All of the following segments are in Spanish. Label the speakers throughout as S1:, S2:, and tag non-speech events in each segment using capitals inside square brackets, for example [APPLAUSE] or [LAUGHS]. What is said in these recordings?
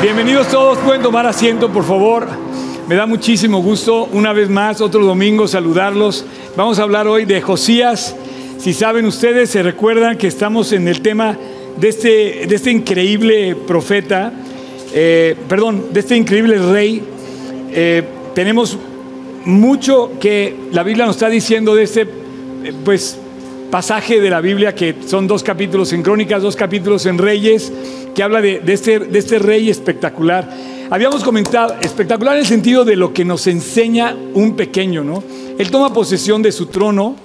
S1: Bienvenidos todos, pueden tomar asiento por favor. Me da muchísimo gusto una vez más, otro domingo, saludarlos. Vamos a hablar hoy de Josías. Si saben ustedes, se recuerdan que estamos en el tema de este, de este increíble profeta, eh, perdón, de este increíble rey. Eh, tenemos mucho que la Biblia nos está diciendo de este, eh, pues, pasaje de la Biblia que son dos capítulos en Crónicas, dos capítulos en Reyes, que habla de, este, de este rey espectacular. Habíamos comentado, espectacular en el sentido de lo que nos enseña un pequeño, ¿no? Él toma posesión de su trono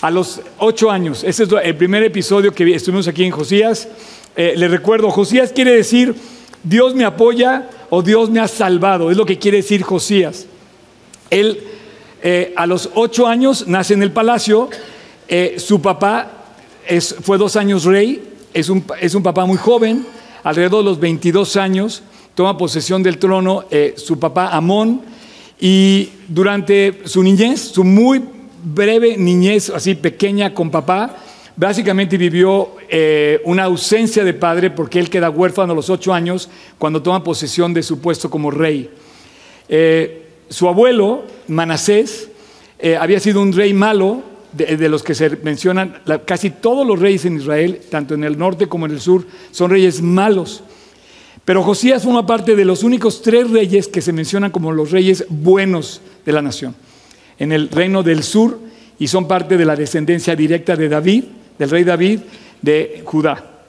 S1: a los ocho años. Ese es el primer episodio que estuvimos aquí en Josías. Eh, le recuerdo, Josías quiere decir, Dios me apoya o Dios me ha salvado. Es lo que quiere decir Josías. Él eh, a los ocho años nace en el palacio eh, su papá fue dos años rey, es un, papá muy joven, alrededor de los 22 años, toma posesión del trono eh, su papá Amón y durante su niñez, su muy breve niñez, así pequeña con papá, básicamente vivió eh, una ausencia de padre porque él queda huérfano a los ocho años cuando toma posesión de su puesto como rey. su abuelo, Manasés, había sido un rey malo, de, los que se mencionan, casi todos los reyes en Israel, tanto en el norte como en el sur, son reyes malos. Pero Josías forma parte de los únicos tres reyes que se mencionan como los reyes buenos de la nación. En el reino del sur, y son parte de la descendencia directa de David, del rey David, de Judá.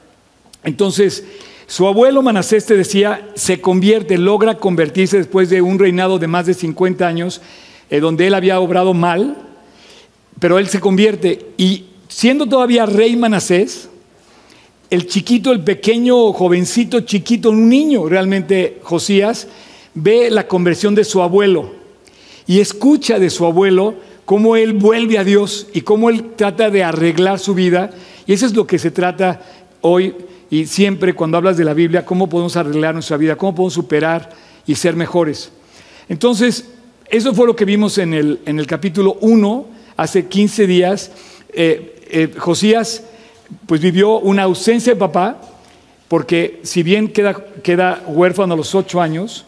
S1: Entonces, su abuelo Manasés te decía, se convierte, logra convertirse después de un reinado de más de 50 años, eh, donde él había obrado mal, pero él se convierte y siendo todavía rey Manasés, el chiquito, el pequeño jovencito chiquito, un niño realmente Josías, ve la conversión de su abuelo y escucha de su abuelo cómo él vuelve a Dios y cómo él trata de arreglar su vida. Y eso es lo que se trata hoy y siempre cuando hablas de la Biblia, cómo podemos arreglar nuestra vida, cómo podemos superar y ser mejores. Entonces, eso fue lo que vimos en el, en el capítulo 1 hace 15 días, eh, eh, Josías pues vivió una ausencia de papá, porque si bien queda, queda huérfano a los ocho años,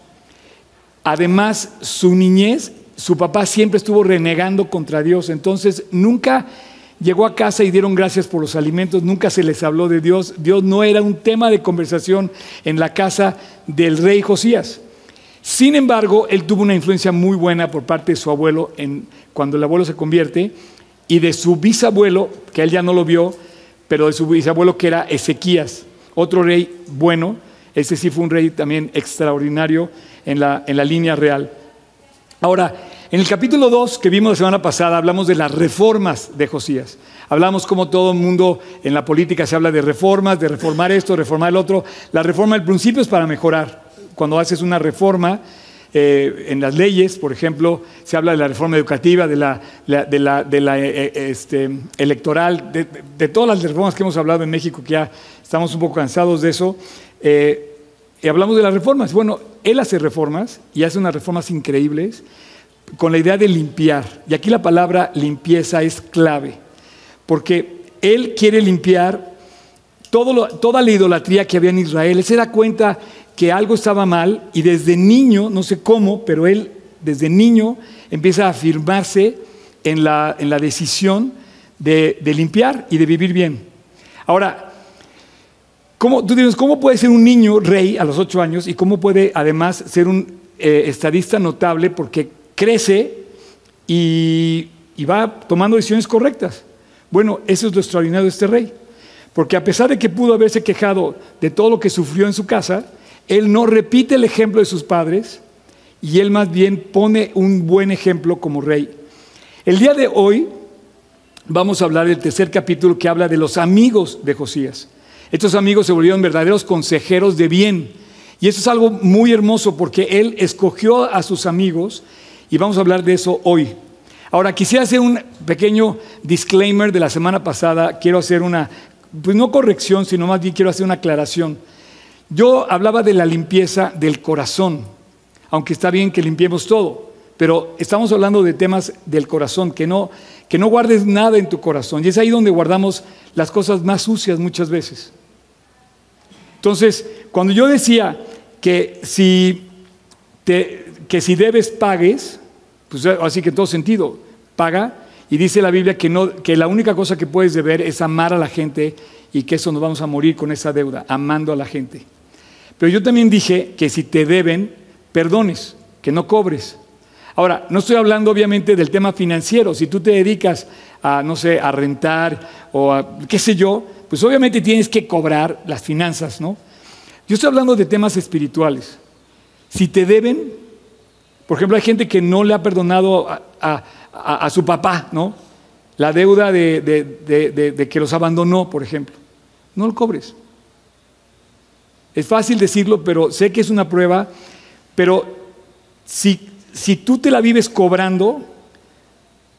S1: además su niñez, su papá siempre estuvo renegando contra Dios, entonces nunca llegó a casa y dieron gracias por los alimentos, nunca se les habló de Dios, Dios no era un tema de conversación en la casa del rey Josías. Sin embargo, él tuvo una influencia muy buena por parte de su abuelo cuando el abuelo se convierte y de su bisabuelo, que él ya no lo vio, pero de su bisabuelo que era Ezequías, otro rey bueno, ese sí fue un rey también extraordinario en la, en la línea real. Ahora, en el capítulo 2 que vimos la semana pasada hablamos de las reformas de Josías. Hablamos como todo el mundo en la política se habla de reformas, de reformar esto, reformar el otro. La reforma al principio es para mejorar cuando haces una reforma eh, en las leyes, por ejemplo, se habla de la reforma educativa, de la, de la, eh, eh, este, electoral, de, todas las reformas que hemos hablado en México, que ya estamos un poco cansados de eso. y hablamos de las reformas. Bueno, él hace reformas y hace unas reformas increíbles con la idea de limpiar. Y aquí la palabra limpieza es clave, porque él quiere limpiar toda la idolatría que había en Israel. Él se da cuenta que algo estaba mal y desde niño, no sé cómo, pero él desde niño empieza a afirmarse en la, en la decisión de, limpiar y de vivir bien. Ahora, ¿cómo, tú dices, ¿cómo puede ser un niño rey a los ocho años y cómo puede además ser un eh, estadista notable porque crece y, y va tomando decisiones correctas? Bueno, eso es lo extraordinario de este rey. Porque a pesar de que pudo haberse quejado de todo lo que sufrió en su casa, él no repite el ejemplo de sus padres y él más bien pone un buen ejemplo como rey. El día de hoy vamos a hablar del tercer capítulo que habla de los amigos de Josías. Estos amigos se volvieron verdaderos consejeros de bien. Y eso es algo muy hermoso porque él escogió a sus amigos y vamos a hablar de eso hoy. Ahora, quisiera hacer un pequeño disclaimer de la semana pasada. Quiero hacer una, pues no corrección, sino más bien quiero hacer una aclaración. Yo hablaba de la limpieza del corazón, aunque está bien que limpiemos todo, pero estamos hablando de temas del corazón, que no, que no guardes nada en tu corazón. Y es ahí donde guardamos las cosas más sucias muchas veces. Entonces, cuando yo decía, que si, que si debes pagues, pues así que en todo sentido, paga. Y dice la Biblia que, no, que la única cosa que puedes deber es amar a la gente y que eso nos vamos a morir con esa deuda, amando a la gente. Pero yo también dije que si te deben, perdones, que no cobres. Ahora, no estoy hablando obviamente del tema financiero. Si tú te dedicas a, no sé, a rentar o a qué sé yo, pues obviamente tienes que cobrar las finanzas, ¿no? Yo estoy hablando de temas espirituales. Si te deben, por ejemplo, hay gente que no le ha perdonado a, su papá, ¿no? La deuda de, que los abandonó, por ejemplo. No lo cobres. Es fácil decirlo, pero sé que es una prueba, pero si, si tú te la vives cobrando,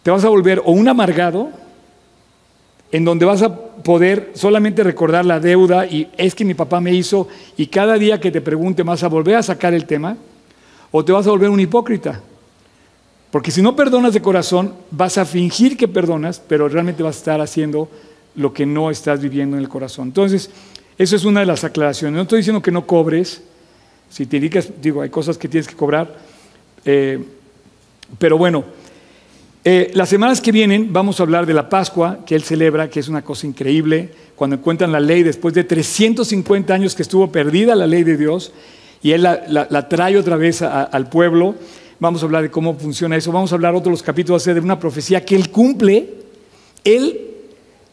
S1: te vas a volver o un amargado, en donde vas a poder solamente recordar la deuda y es que mi papá me hizo y cada día que te pregunte vas a volver a sacar el tema, o te vas a volver un hipócrita. Porque si no perdonas de corazón, vas a fingir que perdonas, pero realmente vas a estar haciendo lo que no estás viviendo en el corazón. Entonces, eso es una de las aclaraciones. No estoy diciendo que no cobres, si te dedicas, digo, hay cosas que tienes que cobrar, eh, pero bueno, eh, las semanas que vienen vamos a hablar de la Pascua que él celebra, que es una cosa increíble, cuando encuentran la ley después de 350 años que estuvo perdida la ley de Dios y él la, trae otra vez al pueblo. Vamos a hablar de cómo funciona eso. Vamos a hablar otros capítulos de una profecía que él cumple. Él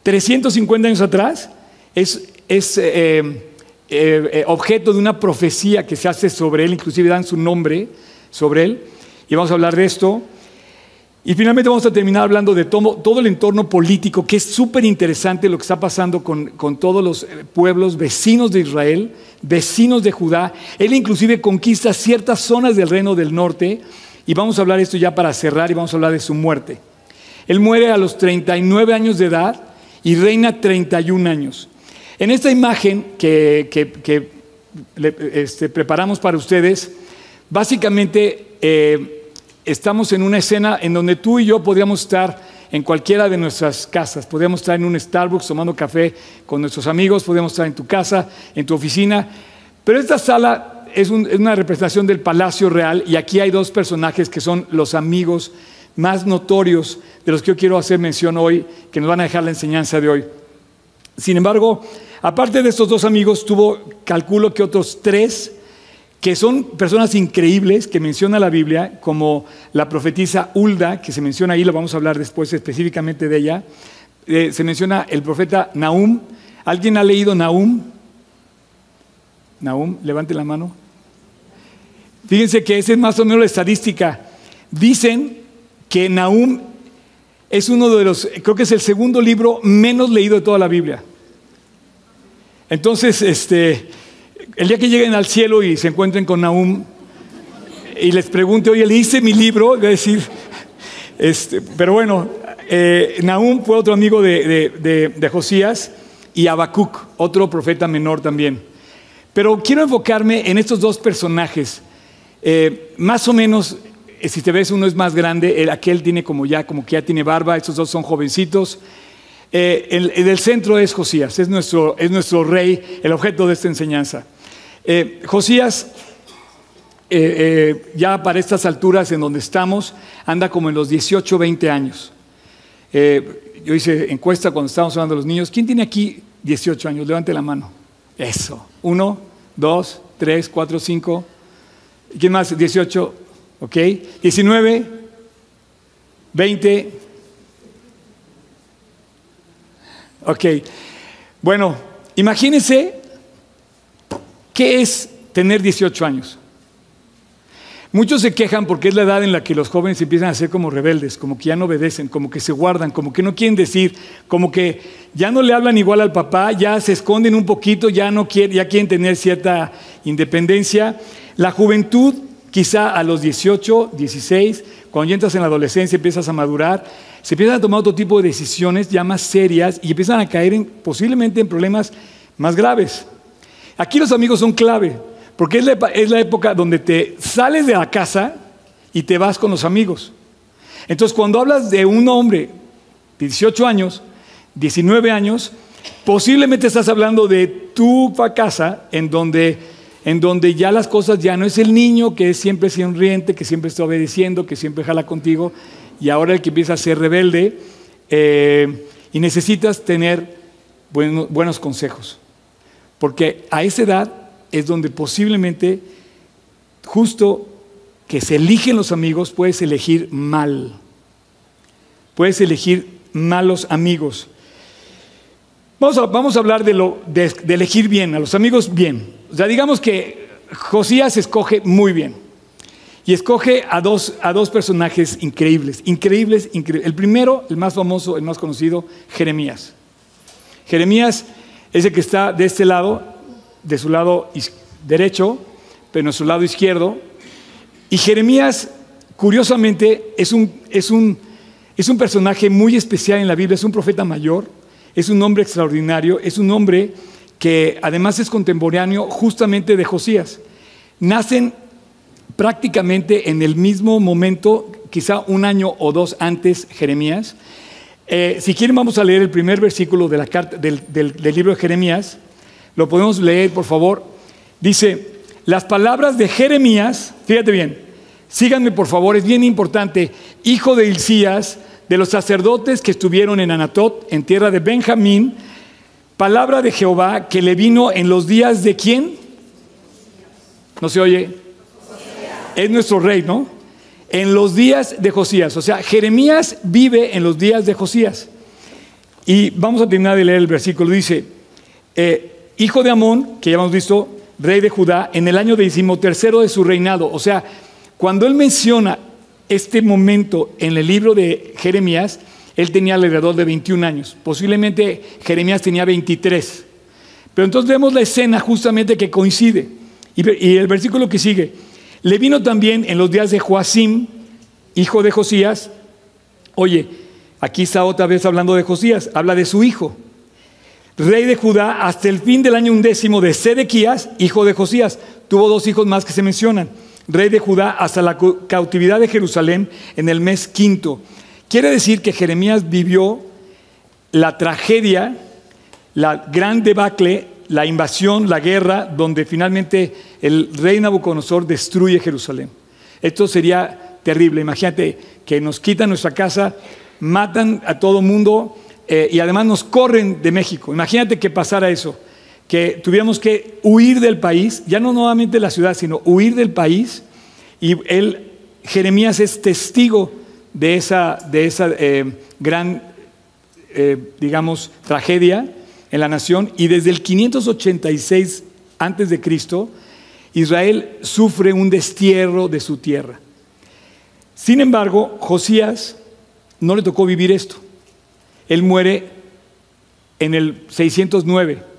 S1: 350 años atrás, es, eh, eh, eh, objeto de una profecía que se hace sobre él, inclusive dan su nombre sobre él, y vamos a hablar de esto. Y finalmente vamos a terminar hablando de todo, el entorno político, que es súper interesante lo que está pasando con, con, todos los pueblos vecinos de Israel, vecinos de Judá. Él inclusive conquista ciertas zonas del reino del norte, y vamos a hablar de esto ya para cerrar, y vamos a hablar de su muerte. Él muere a los 39 años de edad, y reina 31 años. En esta imagen que, este, preparamos para ustedes, básicamente eh, estamos en una escena en donde tú y yo podríamos estar en cualquiera de nuestras casas. Podríamos estar en un Starbucks tomando café con nuestros amigos, podríamos estar en tu casa, en tu oficina. Pero esta sala es, es, una representación del Palacio Real y aquí hay dos personajes que son los amigos más notorios de los que yo quiero hacer mención hoy, que nos van a dejar la enseñanza de hoy. Sin embargo, aparte de estos dos amigos, tuvo, calculo que otros tres, que son personas increíbles que menciona la Biblia, como la profetisa Hulda, que se menciona ahí, lo vamos a hablar después específicamente de ella. Eh, se menciona el profeta Nahum. ¿Alguien ha leído Nahum? Nahum, levante la mano. Fíjense que esa es más o menos la estadística. Dicen que Nahum es uno de los, creo que es el segundo libro menos leído de toda la Biblia. Entonces, este, el día que lleguen al cielo y se encuentren con Nahum y les pregunte, oye, hice mi libro, voy a decir, este, pero bueno, eh, Nahum fue otro amigo de, Josías y Habacuc, otro profeta menor también. Pero quiero enfocarme en estos dos personajes. Eh, más o menos si te ves, uno es más grande, el, aquel tiene como ya, como que ya tiene barba, estos dos son jovencitos. Eh, el, centro es Josías, es nuestro, es nuestro rey, el objeto de esta enseñanza. Eh, Josías, ya para estas alturas en donde estamos, anda como en los 18, 20 años. yo hice encuesta cuando estábamos hablando de los niños. ¿Quién tiene aquí 18 años? Levante la mano. Eso. Uno, dos, tres, cuatro, cinco. ¿Quién más? 18. ¿Ok? 19, 20. Ok. Bueno, imagínense qué es tener 18 años. Muchos se quejan porque es la edad en la que los jóvenes empiezan a ser como rebeldes, como que ya no obedecen, como que se guardan, como que no quieren decir, como que ya no le hablan igual al papá, ya se esconden un poquito, ya no quieren, ya quieren tener cierta independencia. La juventud Quizá a los 18, 16, cuando ya entras en la adolescencia, empiezas a madurar, se empiezan a tomar otro tipo de decisiones ya más serias y empiezan a caer en, posiblemente en problemas más graves. Aquí los amigos son clave, porque es la, es la época donde te sales de la casa y te vas con los amigos. Entonces, cuando hablas de un hombre de 18 años, 19 años, posiblemente estás hablando de tu casa en donde en donde ya las cosas ya no es el niño que es siempre sonriente, que siempre está obedeciendo, que siempre jala contigo, y ahora el que empieza a ser rebelde, eh, y necesitas tener buenos consejos, porque a esa edad es donde posiblemente, justo que se eligen los amigos, puedes elegir mal, puedes elegir malos amigos. Vamos a, hablar de, lo, de, elegir bien, a los amigos bien. O sea, digamos que Josías escoge muy bien. Y escoge a dos, a dos personajes increíbles, increíbles, increíbles. El primero, el más famoso, el más conocido, Jeremías. Jeremías es el que está de este lado, de su lado derecho, pero en su lado izquierdo. Y Jeremías, curiosamente, es un, es un, es un personaje muy especial en la Biblia, es un profeta mayor es un hombre extraordinario, es un hombre que además es contemporáneo justamente de Josías. Nacen prácticamente en el mismo momento, quizá un año o dos antes Jeremías. Eh, si quieren vamos a leer el primer versículo de la carta, del, libro de Jeremías. Lo podemos leer, por favor. Dice, las palabras de Jeremías, fíjate bien, síganme por favor, es bien importante, hijo de Hilcías, de los sacerdotes que estuvieron en Anatot, en tierra de Benjamín, palabra de Jehová que le vino en los días de quién? ¿No se oye? Es nuestro rey, ¿no? En los días de Josías. O sea, Jeremías vive en los días de Josías. Y vamos a terminar de leer el versículo. Dice, eh, hijo de Amón, que ya hemos visto, rey de Judá, en el año decimotercero de su reinado. O sea, cuando él menciona este momento en el libro de Jeremías, él tenía alrededor de 21 años. Posiblemente Jeremías tenía 23. Pero entonces vemos la escena justamente que coincide. Y, el versículo que sigue. Le vino también en los días de Joacim, hijo de Josías. Oye, aquí está otra vez hablando de Josías. Habla de su hijo. Rey de Judá hasta el fin del año undécimo de Sedequías, hijo de Josías. Tuvo dos hijos más que se mencionan rey de Judá, hasta la cautividad de Jerusalén en el mes quinto. Quiere decir que Jeremías vivió la tragedia, la gran debacle, la invasión, la guerra, donde finalmente el rey Nabucodonosor destruye Jerusalén. Esto sería terrible. Imagínate que nos quitan nuestra casa, matan a todo mundo eh, y además nos corren de México. Imagínate que pasara eso que tuviéramos que huir del país, ya no nuevamente de la ciudad, sino huir del país. Y él, Jeremías es testigo de esa, de esa eh, gran, eh, digamos, tragedia en la nación. Y desde el 586 antes de Cristo, Israel sufre un destierro de su tierra. Sin embargo, Josías no le tocó vivir esto. Él muere en el 609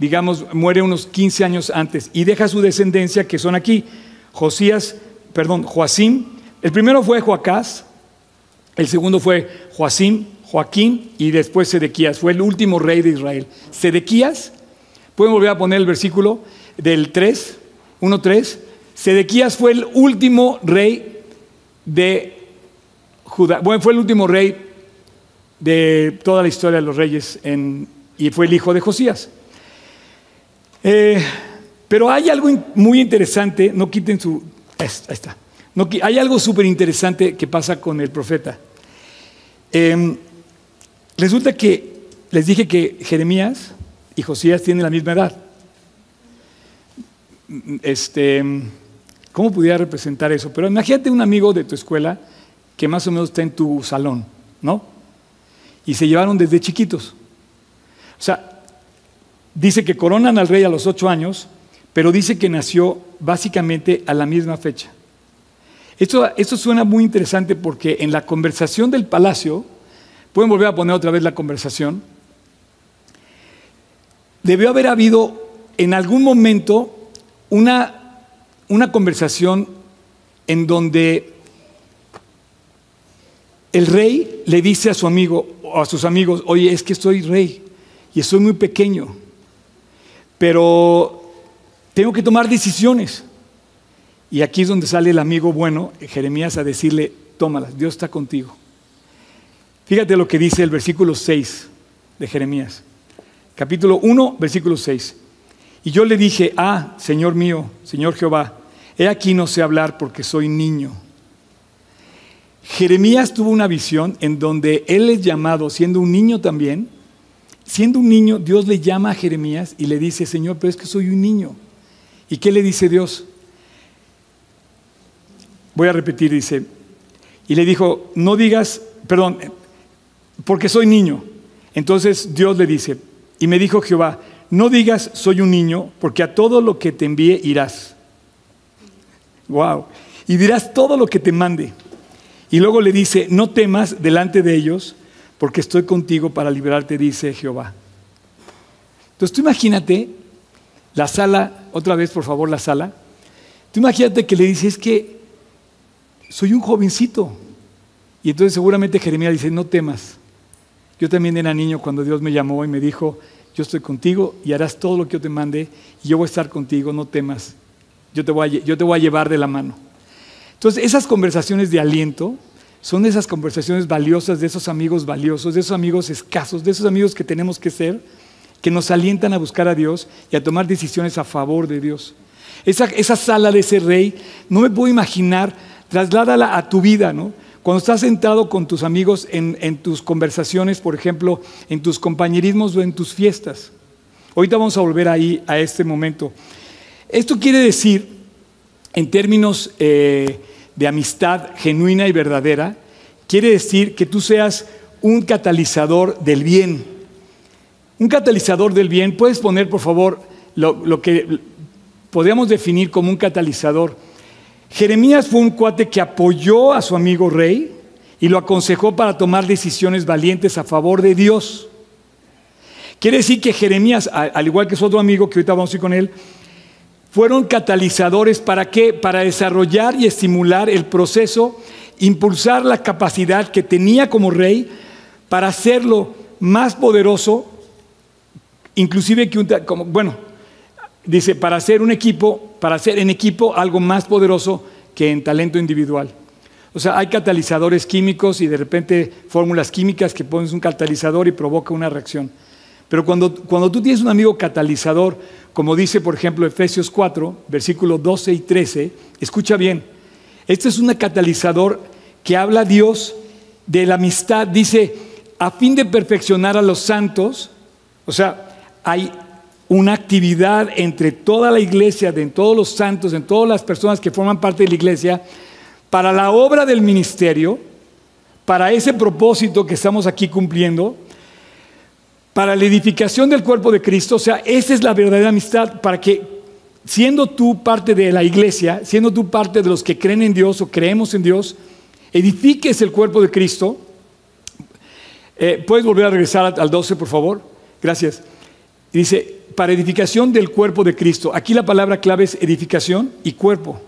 S1: digamos, muere unos 15 años antes y deja su descendencia que son aquí, Josías, perdón, Joacim, el primero fue Joacás, el segundo fue Joacim, Joaquín y después Sedequías, fue el último rey de Israel. Sedequías, pueden volver a poner el versículo del 3, 1-3, Sedequías fue el último rey de Judá, bueno, fue el último rey de toda la historia de los reyes y fue el hijo de Josías. Eh, pero hay algo muy interesante, no quiten su... Ahí está. Hay algo súper interesante que pasa con el profeta. Em, resulta que les dije que Jeremías y Josías tienen la misma edad. Este, ¿Cómo pudiera representar eso? Pero imagínate un amigo de tu escuela que más o menos está en tu salón, ¿no? Y se llevaron desde chiquitos. O sea, Dice que coronan al rey a los ocho años, pero dice que nació básicamente a la misma fecha. Esto, suena muy interesante porque en la conversación del palacio, pueden volver a poner otra vez la conversación, debió haber habido en algún momento una, una conversación en donde el rey le dice a su amigo o a sus amigos, oye, es que soy rey y soy muy pequeño pero tengo que tomar decisiones. Y aquí es donde sale el amigo bueno, Jeremías, a decirle, tómalas, Dios está contigo. Fíjate lo que dice el versículo 6 de Jeremías. Capítulo 1, versículo 6. Y yo le dije, ah, Señor mío, Señor Jehová, he aquí no sé hablar porque soy niño. Jeremías tuvo una visión en donde él es llamado, siendo un niño también, siendo un niño, Dios le llama a Jeremías y le dice, Señor, pero es que soy un niño. ¿Y qué le dice Dios? Voy a repetir, dice, y le dijo, no digas, perdón, porque soy niño. Entonces Dios le dice, y me dijo Jehová, no digas soy un niño, porque a todo lo que te envíe irás. Wow. Y dirás todo lo que te mande. Y luego le dice, no temas delante de ellos, porque estoy contigo para liberarte, dice Jehová. Entonces tú imagínate la sala, otra vez por favor la sala, tú imagínate que le dice, es que soy un jovencito. Y entonces seguramente Jeremías dice, no temas. Yo también era niño cuando Dios me llamó y me dijo, yo estoy contigo y harás todo lo que yo te mande y yo voy a estar contigo, no temas. Yo te voy a, yo te voy a llevar de la mano. Entonces, esas conversaciones de aliento son esas conversaciones valiosas de esos amigos valiosos, de esos amigos escasos, de esos amigos que tenemos que ser, que nos alientan a buscar a Dios y a tomar decisiones a favor de Dios. Esa, esa sala de ese rey, no me puedo imaginar, trasládala a tu vida, ¿no? Cuando estás sentado con tus amigos en, tus conversaciones, por ejemplo, en tus compañerismos o en tus fiestas. Ahorita vamos a volver ahí a este momento. Esto quiere decir, en términos eh, de amistad genuina y verdadera, quiere decir que tú seas un catalizador del bien. Un catalizador del bien, puedes poner por favor lo, que podríamos definir como un catalizador. Jeremías fue un cuate que apoyó a su amigo rey y lo aconsejó para tomar decisiones valientes a favor de Dios. Quiere decir que Jeremías, al igual que su otro amigo, que ahorita vamos a ir con él, fueron catalizadores para qué? Para desarrollar y estimular el proceso, impulsar la capacidad que tenía como rey para hacerlo más poderoso, inclusive que un, como, bueno, dice, para hacer un equipo, para hacer en equipo algo más poderoso que en talento individual. O sea, hay catalizadores químicos y de repente fórmulas químicas que pones un catalizador y provoca una reacción. Pero cuando, cuando tú tienes un amigo catalizador, como dice por ejemplo Efesios 4, versículos 12 y 13, escucha bien, este es un catalizador que habla Dios de la amistad, dice, a fin de perfeccionar a los santos, o sea, hay una actividad entre toda la iglesia, en todos los santos, en todas las personas que forman parte de la iglesia, para la obra del ministerio, para ese propósito que estamos aquí cumpliendo, para la edificación del cuerpo de Cristo. O sea, esa es la verdadera amistad para que, siendo tú parte de la iglesia, siendo tú parte de los que creen en Dios o creemos en Dios, edifiques el cuerpo de Cristo. Eh, ¿Puedes volver a regresar al 12, por favor? Gracias. Dice, para edificación del cuerpo de Cristo. Aquí la palabra clave es edificación y cuerpo.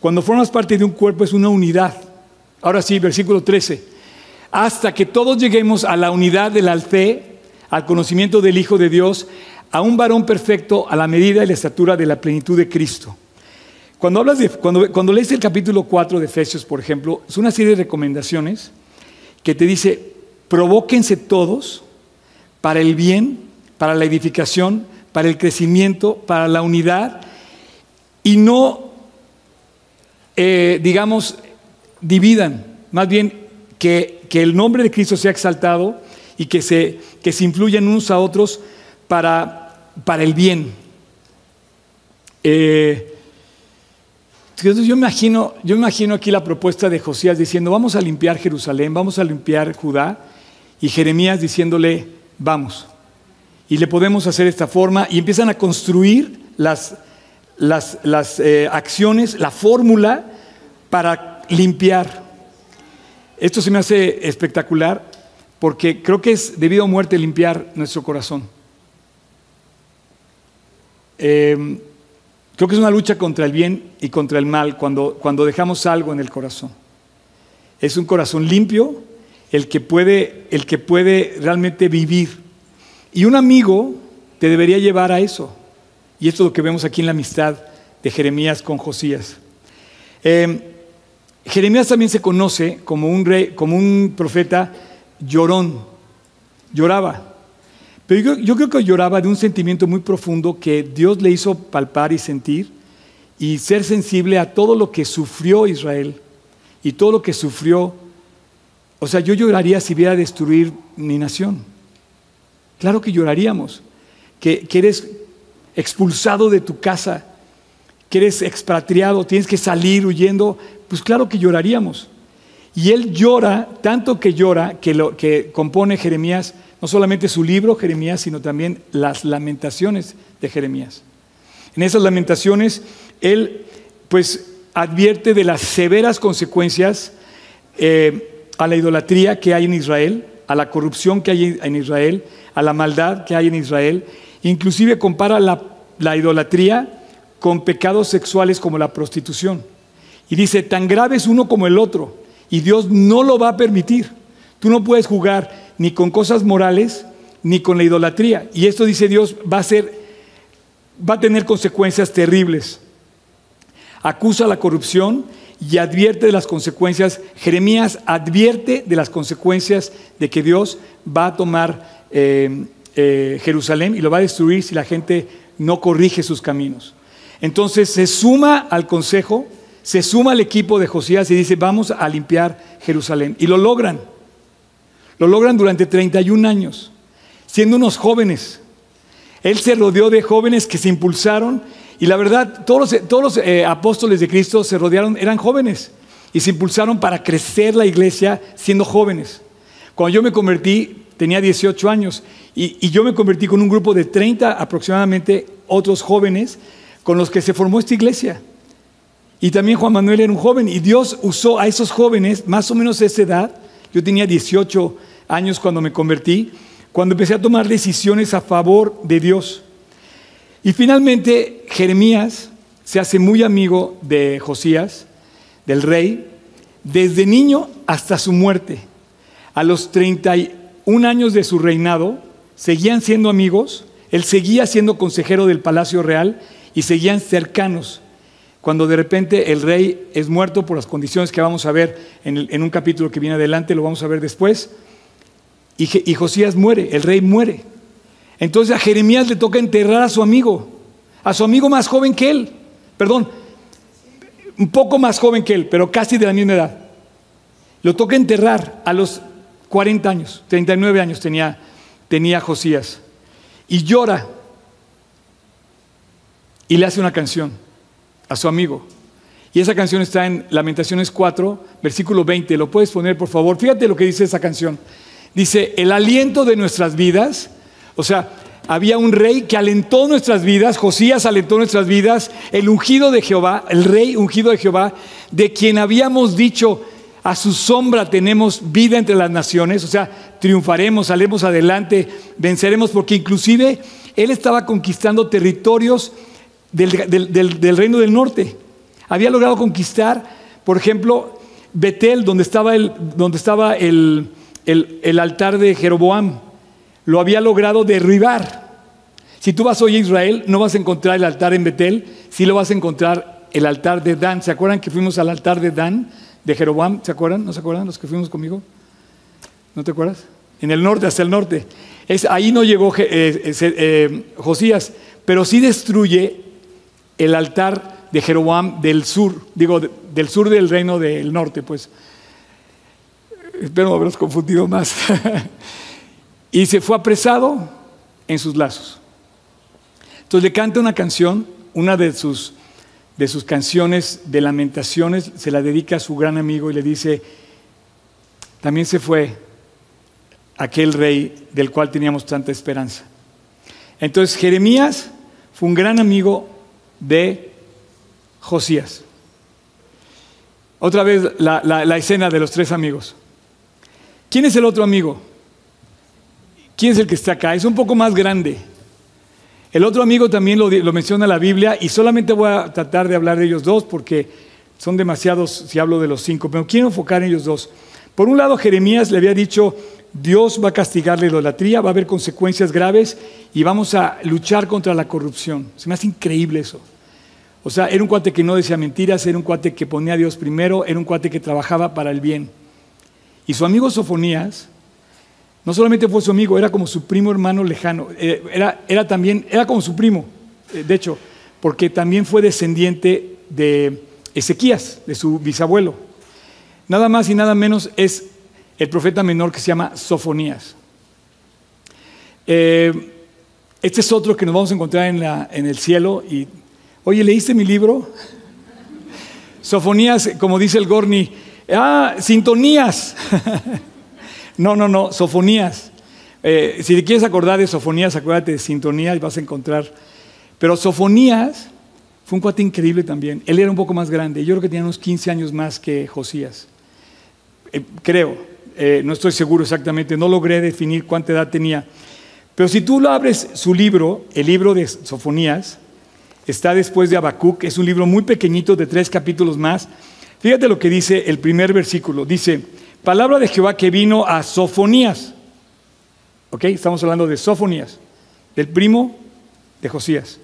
S1: Cuando formas parte de un cuerpo es una unidad. Ahora sí, versículo 13. Hasta que todos lleguemos a la unidad de la fe al conocimiento del Hijo de Dios, a un varón perfecto a la medida y la estatura de la plenitud de Cristo. Cuando, hablas cuando, cuando lees el capítulo 4 de Efesios, por ejemplo, es una serie de recomendaciones que te dice, provóquense todos para el bien, para la edificación, para el crecimiento, para la unidad, y no, eh, digamos, dividan, más bien que, que el nombre de Cristo sea exaltado y que se, que se influyen unos a otros para, para el bien. Eh, yo imagino, yo imagino aquí la propuesta de Josías diciendo, vamos a limpiar Jerusalén, vamos a limpiar Judá, y Jeremías diciéndole, vamos. Y le podemos hacer esta forma, y empiezan a construir las, las, las eh, acciones, la fórmula para limpiar. Esto se me hace espectacular porque creo que es debido a muerte limpiar nuestro corazón. Eh, creo que es una lucha contra el bien y contra el mal cuando, cuando dejamos algo en el corazón. Es un corazón limpio el que, puede, el que puede realmente vivir. Y un amigo te debería llevar a eso. Y esto es lo que vemos aquí en la amistad de Jeremías con Josías. Eh, Jeremías también se conoce como un, rey, como un profeta llorón, lloraba. Pero yo, creo que lloraba de un sentimiento muy profundo que Dios le hizo palpar y sentir y ser sensible a todo lo que sufrió Israel y todo lo que sufrió. O sea, yo lloraría si viera destruir mi nación. Claro que lloraríamos. Que, eres expulsado de tu casa, que eres expatriado, tienes que salir huyendo. Pues claro que lloraríamos. Y él llora, tanto que llora, que lo que compone Jeremías, no solamente su libro Jeremías, sino también las lamentaciones de Jeremías. En esas lamentaciones, él pues advierte de las severas consecuencias eh, a la idolatría que hay en Israel, a la corrupción que hay en Israel, a la maldad que hay en Israel. Inclusive compara la, la idolatría con pecados sexuales como la prostitución. Y dice, tan grave es uno como el otro y Dios no lo va a permitir. Tú no puedes jugar ni con cosas morales ni con la idolatría. Y esto dice Dios va a ser va a tener consecuencias terribles. Acusa la corrupción y advierte de las consecuencias. Jeremías advierte de las consecuencias de que Dios va a tomar eh, eh, Jerusalén y lo va a destruir si la gente no corrige sus caminos. Entonces se suma al consejo se suma al equipo de Josías y dice, vamos a limpiar Jerusalén. Y lo logran. Lo logran durante 31 años, siendo unos jóvenes. Él se rodeó de jóvenes que se impulsaron y la verdad, todos los, todos los eh, apóstoles de Cristo se rodearon, eran jóvenes y se impulsaron para crecer la iglesia siendo jóvenes. Cuando yo me convertí, tenía 18 años y, yo me convertí con un grupo de 30 aproximadamente otros jóvenes con los que se formó esta iglesia. Y también Juan Manuel era un joven y Dios usó a esos jóvenes, más o menos a esa edad, yo tenía 18 años cuando me convertí, cuando empecé a tomar decisiones a favor de Dios. Y finalmente Jeremías se hace muy amigo de Josías, del rey, desde niño hasta su muerte. A los 31 años de su reinado, seguían siendo amigos, él seguía siendo consejero del Palacio Real y seguían cercanos cuando de repente el rey es muerto por las condiciones que vamos a ver en, un capítulo que viene adelante, lo vamos a ver después, y, y Josías muere, el rey muere. Entonces a Jeremías le toca enterrar a su amigo, a su amigo más joven que él, perdón, un poco más joven que él, pero casi de la misma edad. Lo toca enterrar a los 40 años, 39 años tenía, tenía Josías, y llora y le hace una canción a su amigo. Y esa canción está en Lamentaciones 4, versículo 20. ¿Lo puedes poner, por favor? Fíjate lo que dice esa canción. Dice, el aliento de nuestras vidas, o sea, había un rey que alentó nuestras vidas, Josías alentó nuestras vidas, el ungido de Jehová, el rey ungido de Jehová, de quien habíamos dicho, a su sombra tenemos vida entre las naciones, o sea, triunfaremos, salemos adelante, venceremos, porque inclusive él estaba conquistando territorios del, reino del norte. Había logrado conquistar, por ejemplo, Betel, donde estaba el, donde estaba el, altar de Jeroboam. Lo había logrado derribar. Si tú vas hoy a Israel, no vas a encontrar el altar en Betel, sí lo vas a encontrar el altar de Dan. ¿Se acuerdan que fuimos al altar de Dan, de Jeroboam? ¿Se acuerdan? ¿No se acuerdan los que fuimos conmigo? ¿No te acuerdas? En el norte, hasta el norte. Es, ahí no llegó eh, eh, eh, Josías, pero sí destruye el altar de Jeroboam del sur, digo, del sur del reino del norte, pues. Espero no haberos confundido más. [LAUGHS] y se fue apresado en sus lazos. Entonces le canta una canción, una de sus, de sus canciones de lamentaciones, se la dedica a su gran amigo y le dice, también se fue aquel rey del cual teníamos tanta esperanza. Entonces Jeremías fue un gran amigo de Josías. Otra vez la, escena de los tres amigos. ¿Quién es el otro amigo? ¿Quién es el que está acá? Es un poco más grande. El otro amigo también lo, menciona la Biblia y solamente voy a tratar de hablar de ellos dos porque son demasiados si hablo de los cinco, pero quiero enfocar en ellos dos. Por un lado, Jeremías le había dicho, Dios va a castigar la idolatría, va a haber consecuencias graves y vamos a luchar contra la corrupción. Se me hace increíble eso. O sea, era un cuate que no decía mentiras, era un cuate que ponía a Dios primero, era un cuate que trabajaba para el bien. Y su amigo Sofonías No solamente fue su amigo, era como su primo hermano lejano. Eh, era, era también, era como su primo, eh, de hecho, porque también fue descendiente de Ezequías, de su bisabuelo. Nada más y nada menos es el profeta menor que se llama Sofonías. Eh, este es otro que nos vamos a encontrar en, la, en el cielo. Y, oye, ¿leíste mi libro? [LAUGHS] Sofonías, como dice el Gorni, ah, sintonías. [LAUGHS] no, no, no, sofonías. Eh, si te quieres acordar de sofonías, acuérdate de sintonías y vas a encontrar. Pero sofonías fue un cuate increíble también. Él era un poco más grande. Yo creo que tenía unos 15 años más que Josías. Eh, creo, eh, no estoy seguro exactamente, no logré definir cuánta edad tenía. Pero si tú lo abres su libro, el libro de Sofonías, está después de Habacuc, es un libro muy pequeñito de tres capítulos más. Fíjate lo que dice el primer versículo. Dice, palabra de Jehová que vino a Sofonías. ¿Ok? Estamos hablando de Sofonías, del primo de Josías.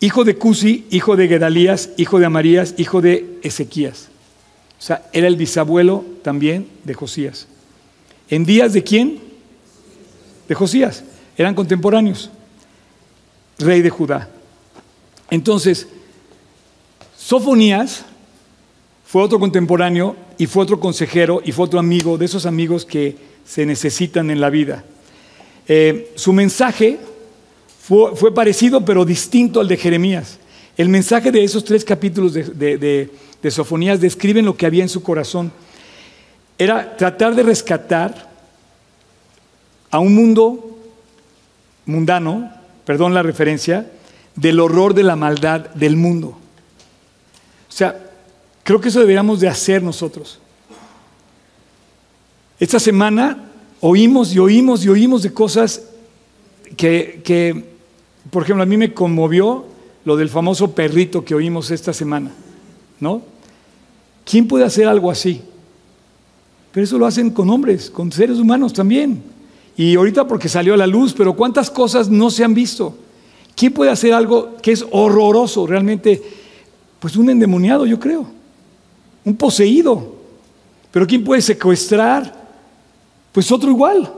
S1: Hijo de Cusi, hijo de Gedalías, hijo de Amarías, hijo de Ezequías. O sea, era el bisabuelo también de Josías. ¿En días de quién? De Josías. Eran contemporáneos. Rey de Judá. Entonces, Sofonías fue otro contemporáneo y fue otro consejero y fue otro amigo de esos amigos que se necesitan en la vida. Eh, su mensaje fue, parecido pero distinto al de Jeremías. El mensaje de esos tres capítulos de, de Sofonías describen lo que había en su corazón. Era tratar de rescatar a un mundo mundano, perdón la referencia, del horror de la maldad del mundo. O sea, creo que eso deberíamos de hacer nosotros. Esta semana oímos y oímos y oímos de cosas que, por ejemplo, a mí me conmovió lo del famoso perrito que oímos esta semana, ¿no? ¿Quién puede hacer algo así? Pero eso lo hacen con hombres, con seres humanos también. Y ahorita porque salió a la luz, pero ¿cuántas cosas no se han visto? ¿Quién puede hacer algo que es horroroso realmente? Pues un endemoniado, yo creo. Un poseído. Pero ¿quién puede secuestrar? Pues otro igual.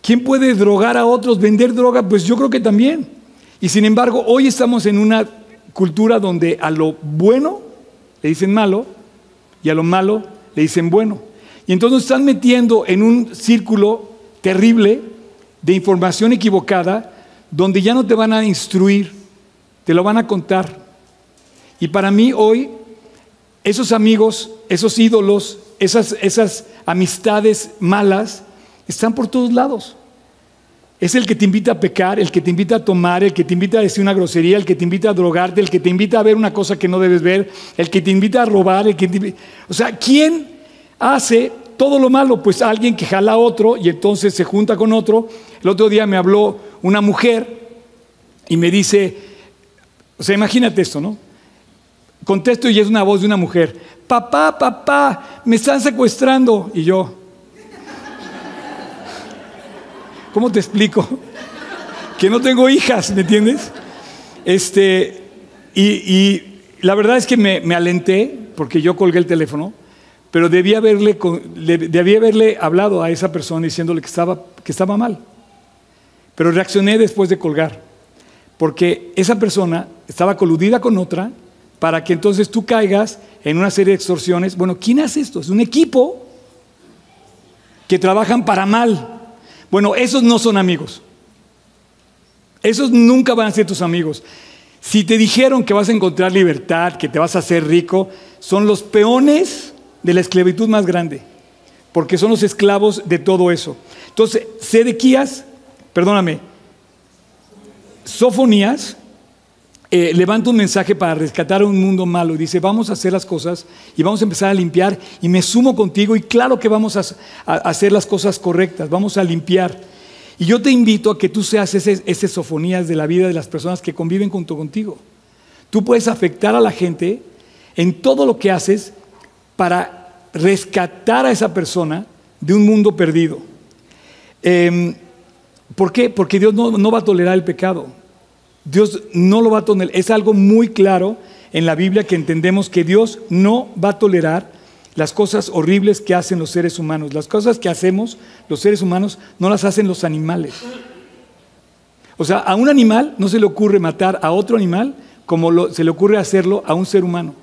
S1: ¿Quién puede drogar a otros, vender droga? Pues yo creo que también. Y sin embargo, hoy estamos en una cultura donde a lo bueno le dicen malo y a lo malo le dicen bueno. Y entonces están metiendo en un círculo terrible de información equivocada donde ya no te van a instruir, te lo van a contar. Y para mí hoy, esos amigos, esos ídolos, esas, esas amistades malas, están por todos lados. Es el que te invita a pecar, el que te invita a tomar, el que te invita a decir una grosería, el que te invita a drogarte, el que te invita a ver una cosa que no debes ver, el que te invita a robar, el que O sea, ¿quién hace todo lo malo? Pues alguien que jala a otro y entonces se junta con otro. El otro día me habló una mujer y me dice, o sea, imagínate esto, ¿no? Contesto y es una voz de una mujer, papá, papá, me están secuestrando. Y yo, ¿Cómo te explico? que no tengo hijas, ¿me entiendes? Este, y, la verdad es que me, alenté porque yo colgué el teléfono, pero debí haberle, debí haberle hablado a esa persona diciéndole que estaba, que estaba mal. Pero reaccioné después de colgar, porque esa persona estaba coludida con otra para que entonces tú caigas en una serie de extorsiones. Bueno, ¿quién hace esto? Es un equipo que trabajan para mal. Bueno, esos no son amigos. Esos nunca van a ser tus amigos. Si te dijeron que vas a encontrar libertad, que te vas a hacer rico, son los peones de la esclavitud más grande, porque son los esclavos de todo eso. Entonces, Sedequías, perdóname, Sofonías eh, levanta un mensaje para rescatar un mundo malo y dice, vamos a hacer las cosas y vamos a empezar a limpiar y me sumo contigo y claro que vamos a, hacer las cosas correctas, vamos a limpiar. Y yo te invito a que tú seas ese, ese sofonías de la vida de las personas que conviven junto contigo. Tú puedes afectar a la gente en todo lo que haces para rescatar a esa persona de un mundo perdido. Em, ¿Por qué? Porque Dios no va a tolerar el pecado. Dios no lo va a tolerar. Es algo muy claro en la Biblia que entendemos que Dios no va a tolerar las cosas horribles que hacen los seres humanos. Las cosas que hacemos los seres humanos no las hacen los animales. O sea, a un animal no se le ocurre matar a otro animal como se le ocurre hacerlo a un ser humano.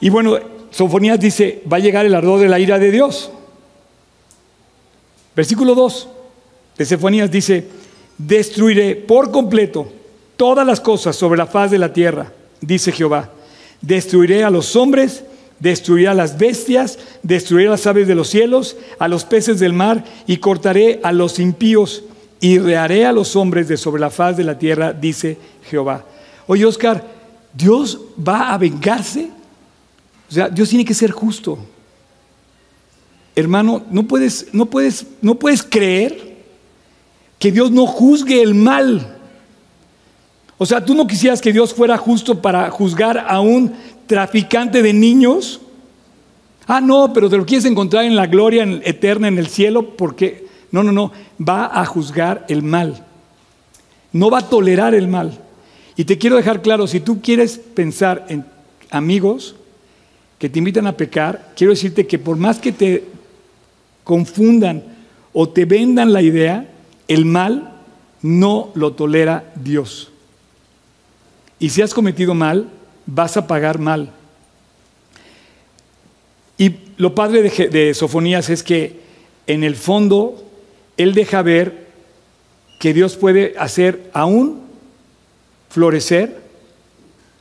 S1: Y bueno, Sofonías dice, va a llegar el ardor de la ira de Dios. Versículo 2 de Sofonías dice, destruiré por completo todas las cosas sobre la faz de la tierra, dice Jehová. Destruiré a los hombres, destruiré a las bestias, destruiré a las aves de los cielos, a los peces del mar, y cortaré a los impíos, y rearé a los hombres de sobre la faz de la tierra, dice Jehová. Oye, Oscar, ¿Dios va a vengarse? O sea, Dios tiene que ser justo. Hermano, no puedes, no puedes, no puedes creer que Dios no juzgue el mal. O sea, ¿tú no quisieras que Dios fuera justo para juzgar a un traficante de niños? Ah, no, pero te lo quieres encontrar en la gloria eterna en el cielo porque... No, no, no, va a juzgar el mal. No va a tolerar el mal. Y te quiero dejar claro, si tú quieres pensar en amigos, que te invitan a pecar, quiero decirte que por más que te confundan o te vendan la idea, el mal no lo tolera Dios. Y si has cometido mal, vas a pagar mal. Y lo padre de, Sofonías es que en el fondo él deja ver que Dios puede hacer aún florecer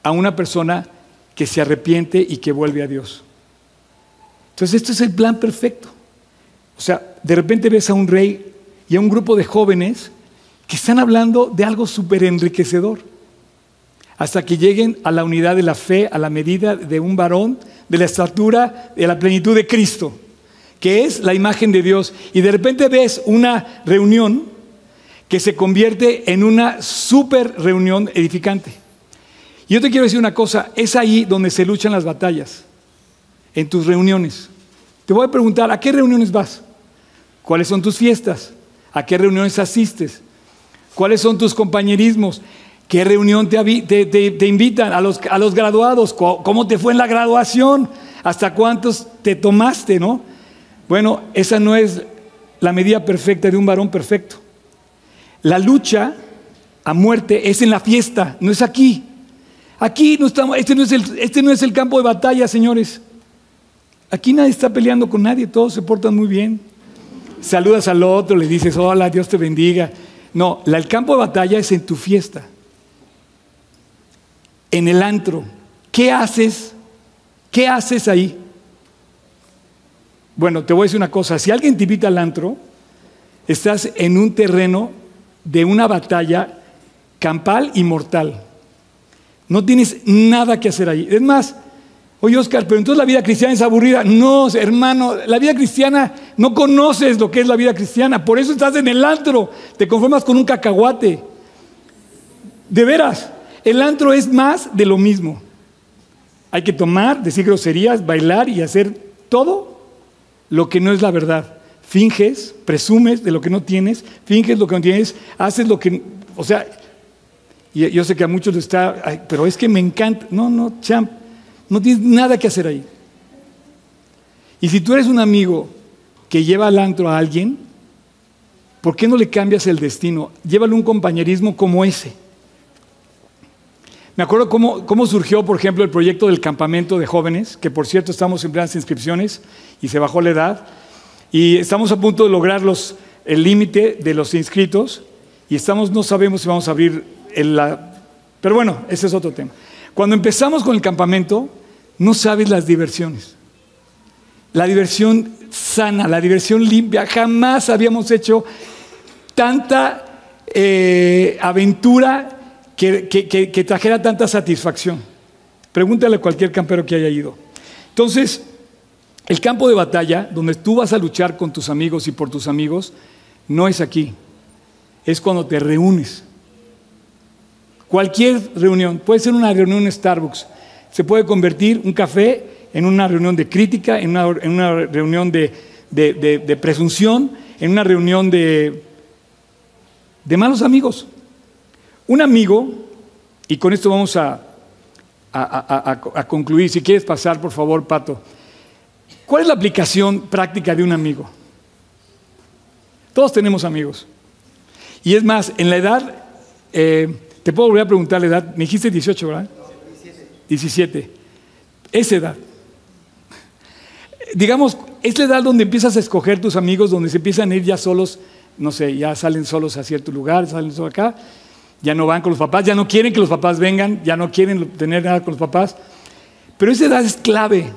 S1: a una persona que se arrepiente y que vuelve a Dios. Entonces, esto es el plan perfecto. O sea, de repente ves a un rey y a un grupo de jóvenes que están hablando de algo súper enriquecedor, hasta que lleguen a la unidad de la fe, a la medida de un varón, de la estatura, de la plenitud de Cristo, que es la imagen de Dios. Y de repente ves una reunión que se convierte en una súper reunión edificante. Y yo te quiero decir una cosa, es ahí donde se luchan las batallas, en tus reuniones. Te voy a preguntar, ¿a qué reuniones vas? ¿Cuáles son tus fiestas? ¿A qué reuniones asistes? ¿Cuáles son tus compañerismos? ¿Qué reunión te, invitan? A los, graduados, ¿cómo te fue en la graduación? ¿Hasta cuántos te tomaste, no? Bueno, esa no es la medida perfecta de un varón perfecto. La lucha a muerte es en la fiesta, no es aquí. Aquí no estamos, este no, es el, este no es el campo de batalla, señores. Aquí nadie está peleando con nadie, todos se portan muy bien. Saludas al otro, le dices, hola, Dios te bendiga. No, el campo de batalla es en tu fiesta, en el antro. ¿Qué haces? ¿Qué haces ahí? Bueno, te voy a decir una cosa, si alguien te invita al antro, estás en un terreno de una batalla campal y mortal. No tienes nada que hacer ahí. Es más, oye Oscar, pero entonces la vida cristiana es aburrida. No, hermano, la vida cristiana, no conoces lo que es la vida cristiana. Por eso estás en el antro, te conformas con un cacahuate. De veras, el antro es más de lo mismo. Hay que tomar, decir groserías, bailar y hacer todo lo que no es la verdad. Finges, presumes de lo que no tienes, finges lo que no tienes, haces lo que... O sea, yo sé que a muchos les está, pero es que me encanta. No, no, champ, no tienes nada que hacer ahí. Y si tú eres un amigo que lleva al antro a alguien, ¿por qué no le cambias el destino? Llévale un compañerismo como ese. Me acuerdo cómo, cómo, surgió, por ejemplo, el proyecto del campamento de jóvenes, que por cierto estamos en plenas inscripciones y se bajó la edad. Y estamos a punto de lograr los, el límite de los inscritos y estamos, no sabemos si vamos a abrir pero bueno, ese es otro tema. Cuando empezamos con el campamento, no sabes las diversiones. La diversión sana, la diversión limpia. Jamás habíamos hecho tanta eh, aventura que, que, trajera tanta satisfacción. Pregúntale a cualquier campero que haya ido. Entonces, el campo de batalla, donde tú vas a luchar con tus amigos y por tus amigos, no es aquí. Es cuando te reúnes Cualquier reunión, puede ser una reunión Starbucks, se puede convertir un café en una reunión de crítica, en una, reunión de, presunción, en una reunión de, malos amigos. Un amigo, y con esto vamos a, a, concluir. Si quieres pasar, por favor, Pato. ¿Cuál es la aplicación práctica de un amigo? Todos tenemos amigos. Y es más, en la edad, eh, te puedo volver a preguntar la edad, me dijiste 18, ¿verdad? 17. Esa edad. Digamos, es la edad donde empiezas a escoger tus amigos, donde se empiezan a ir ya solos, no sé, ya salen solos a cierto lugar, salen solos acá, ya no van con los papás, ya no quieren que los papás vengan, ya no quieren tener nada con los papás. Pero esa edad es clave.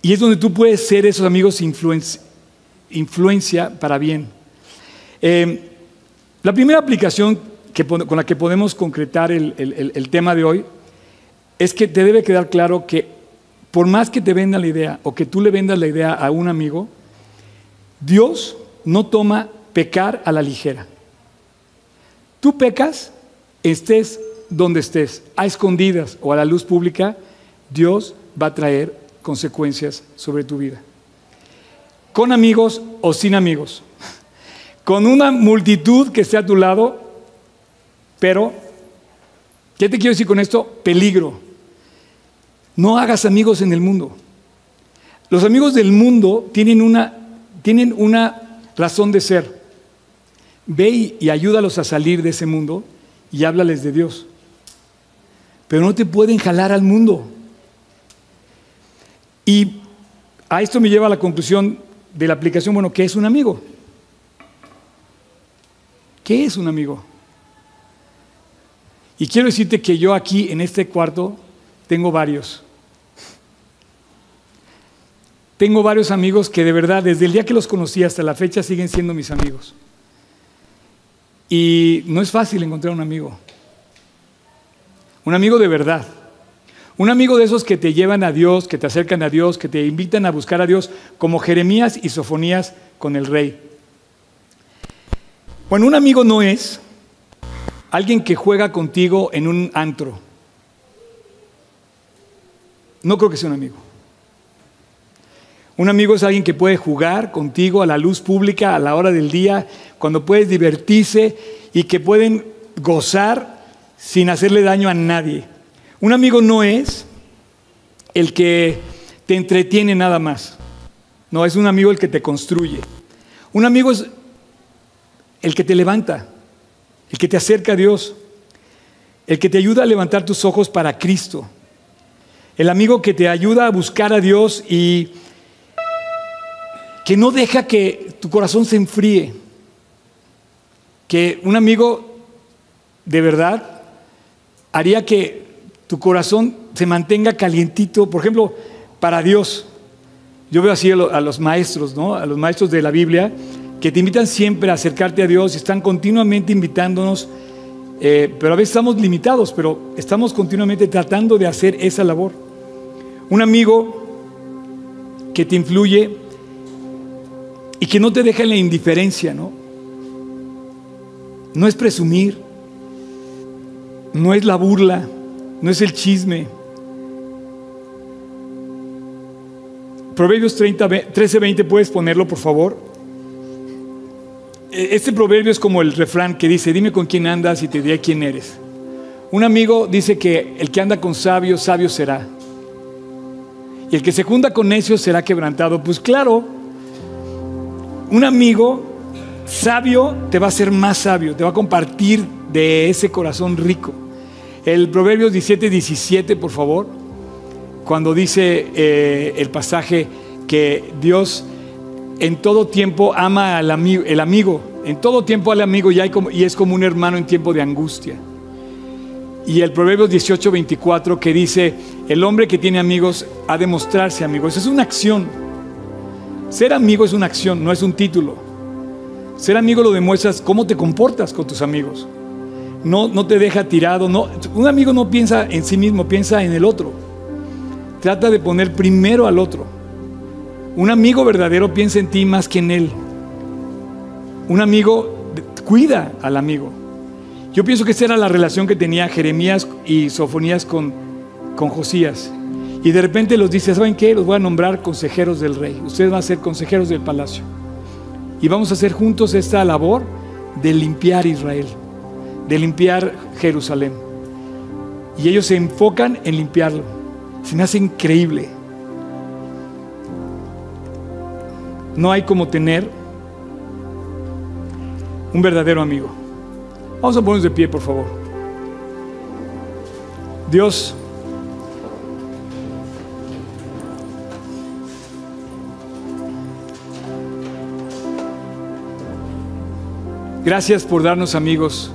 S1: Y es donde tú puedes ser esos amigos influencia, para bien. Eh, la primera aplicación con la que podemos concretar el tema de hoy es que te debe quedar claro que por más que te venda la idea o que tú le vendas la idea a un amigo, Dios no toma pecar a la ligera. Tú pecas, estés donde estés, a escondidas o a la luz pública, Dios va a traer consecuencias sobre tu vida. Con amigos o sin amigos. Con una multitud que esté a tu lado, pero, ¿qué te quiero decir con esto? Peligro. No hagas amigos en el mundo. Los amigos del mundo tienen una, tienen una razón de ser. Ve y ayúdalos a salir de ese mundo y háblales de Dios. Pero no te pueden jalar al mundo. Y a esto me lleva a la conclusión de la aplicación, bueno, ¿qué es un amigo? ¿Qué es un amigo? Y quiero decirte que yo aquí en este cuarto tengo varios. Tengo varios amigos que de verdad, desde el día que los conocí hasta la fecha, siguen siendo mis amigos. Y no es fácil encontrar un amigo. Un amigo de verdad. Un amigo de esos que te llevan a Dios, que te acercan a Dios, que te invitan a buscar a Dios, como Jeremías y Sofonías con el rey. Bueno, un amigo no es alguien que juega contigo en un antro. No creo que sea un amigo. Un amigo es alguien que puede jugar contigo a la luz pública, a la hora del día, cuando puedes divertirse y que pueden gozar sin hacerle daño a nadie. Un amigo no es el que te entretiene nada más. No, es un amigo el que te construye. Un amigo es el que te levanta, el que te acerca a Dios, el que te ayuda a levantar tus ojos para Cristo. El amigo que te ayuda a buscar a Dios y que no deja que tu corazón se enfríe, que un amigo de verdad haría que tu corazón se mantenga calientito, por ejemplo, para Dios. Yo veo así a los maestros, ¿no? A los maestros de la Biblia, que te invitan siempre a acercarte a Dios están continuamente invitándonos, eh, pero a veces estamos limitados, pero estamos continuamente tratando de hacer esa labor. Un amigo que te influye y que no te deja en la indiferencia, ¿no? No es presumir, no es la burla, no es el chisme. Proverbios 30, 13, 20, ¿puedes ponerlo, por favor? E, este proverbio es como el refrán que dice, dime con quién andas y te diré quién eres. Un amigo dice que el que anda con sabios, sabio será. Y el que se junta con necios será quebrantado. Pues claro, un amigo sabio te va a ser más sabio, te va a compartir de ese corazón rico. El Proverbios 17, 17, por favor, cuando dice eh, el pasaje que Dios en todo tiempo ama al amigo, el amigo, en todo tiempo al amigo y, es como un hermano en tiempo de angustia. Y el Proverbios 18, 24 que dice, el hombre que tiene amigos ha de mostrarse amigos. Es una acción. Ser amigo es una acción, no es un título. Ser amigo lo demuestras cómo te comportas con tus amigos. No, no te deja tirado. Un amigo no piensa en sí mismo, piensa en el otro. Trata de poner primero al otro. Un amigo verdadero piensa en ti más que en él. Un amigo cuida al amigo. Yo pienso que esa era la relación que tenía Jeremías y Sofonías con, con Josías. Y de repente los dice, ¿saben qué? Los voy a nombrar consejeros del rey. Ustedes van a ser consejeros del palacio. Y vamos a hacer juntos esta labor de limpiar Israel, de limpiar Jerusalén. y ellos se enfocan en limpiarlo. Se me hace increíble. No hay como tener un verdadero amigo. Vamos a ponernos de pie, por favor. Dios, gracias por darnos amigos.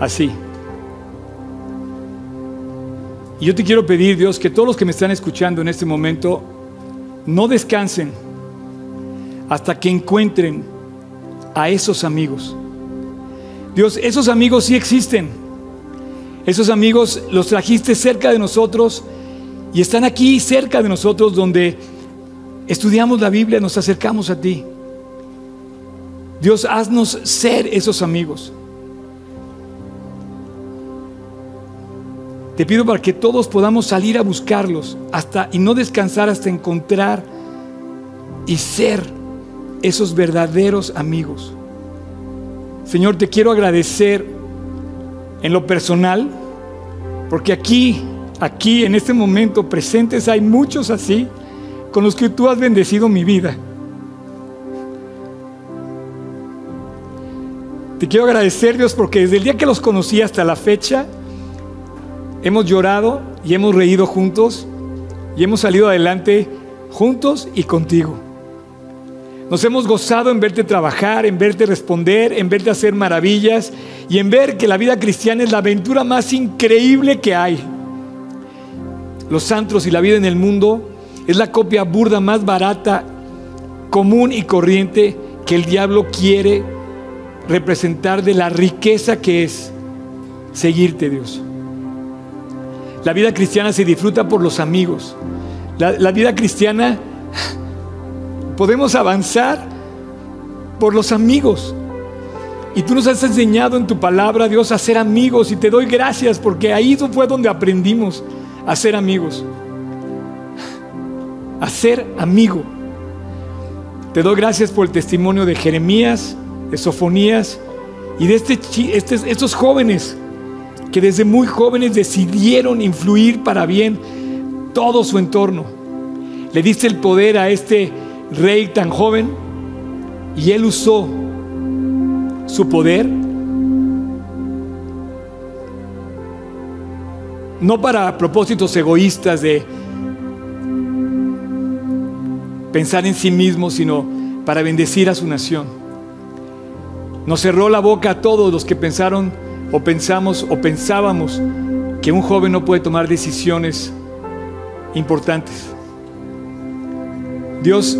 S1: Así. Y yo te quiero pedir, Dios, que todos los que me están escuchando en este momento no descansen hasta que encuentren a esos amigos. Dios, esos amigos sí existen. Esos amigos los trajiste cerca de nosotros y están aquí cerca de nosotros donde estudiamos la Biblia, nos acercamos a ti. Dios, haznos ser esos amigos. Te pido para que todos podamos salir a buscarlos hasta y no descansar hasta encontrar y ser esos verdaderos amigos. Señor, te quiero agradecer en lo personal, porque aquí, aquí en este momento presentes hay muchos así, con los que tú has bendecido mi vida. Te quiero agradecer, Dios, porque desde el día que los conocí hasta la fecha, hemos llorado y hemos reído juntos y hemos salido adelante juntos y contigo. Nos hemos gozado en verte trabajar, en verte responder, en verte hacer maravillas y en ver que la vida cristiana es la aventura más increíble que hay. Los santos y la vida en el mundo es la copia burda más barata, común y corriente que el diablo quiere representar de la riqueza que es seguirte, Dios. La vida cristiana se disfruta por los amigos. La, vida cristiana podemos avanzar por los amigos. Y tú nos has enseñado en tu palabra, Dios, a ser amigos. Y te doy gracias porque ahí fue donde aprendimos a ser amigos. A ser amigo. Te doy gracias por el testimonio de Jeremías, de Sofonías y de este, este estos jóvenes que desde muy jóvenes decidieron influir para bien todo su entorno. Le diste el poder a este rey tan joven y él usó su poder no para propósitos egoístas de pensar en sí mismo, sino para bendecir a su nación. Nos cerró la boca a todos los que pensaron o pensamos o pensábamos que un joven no puede tomar decisiones importantes. Dios,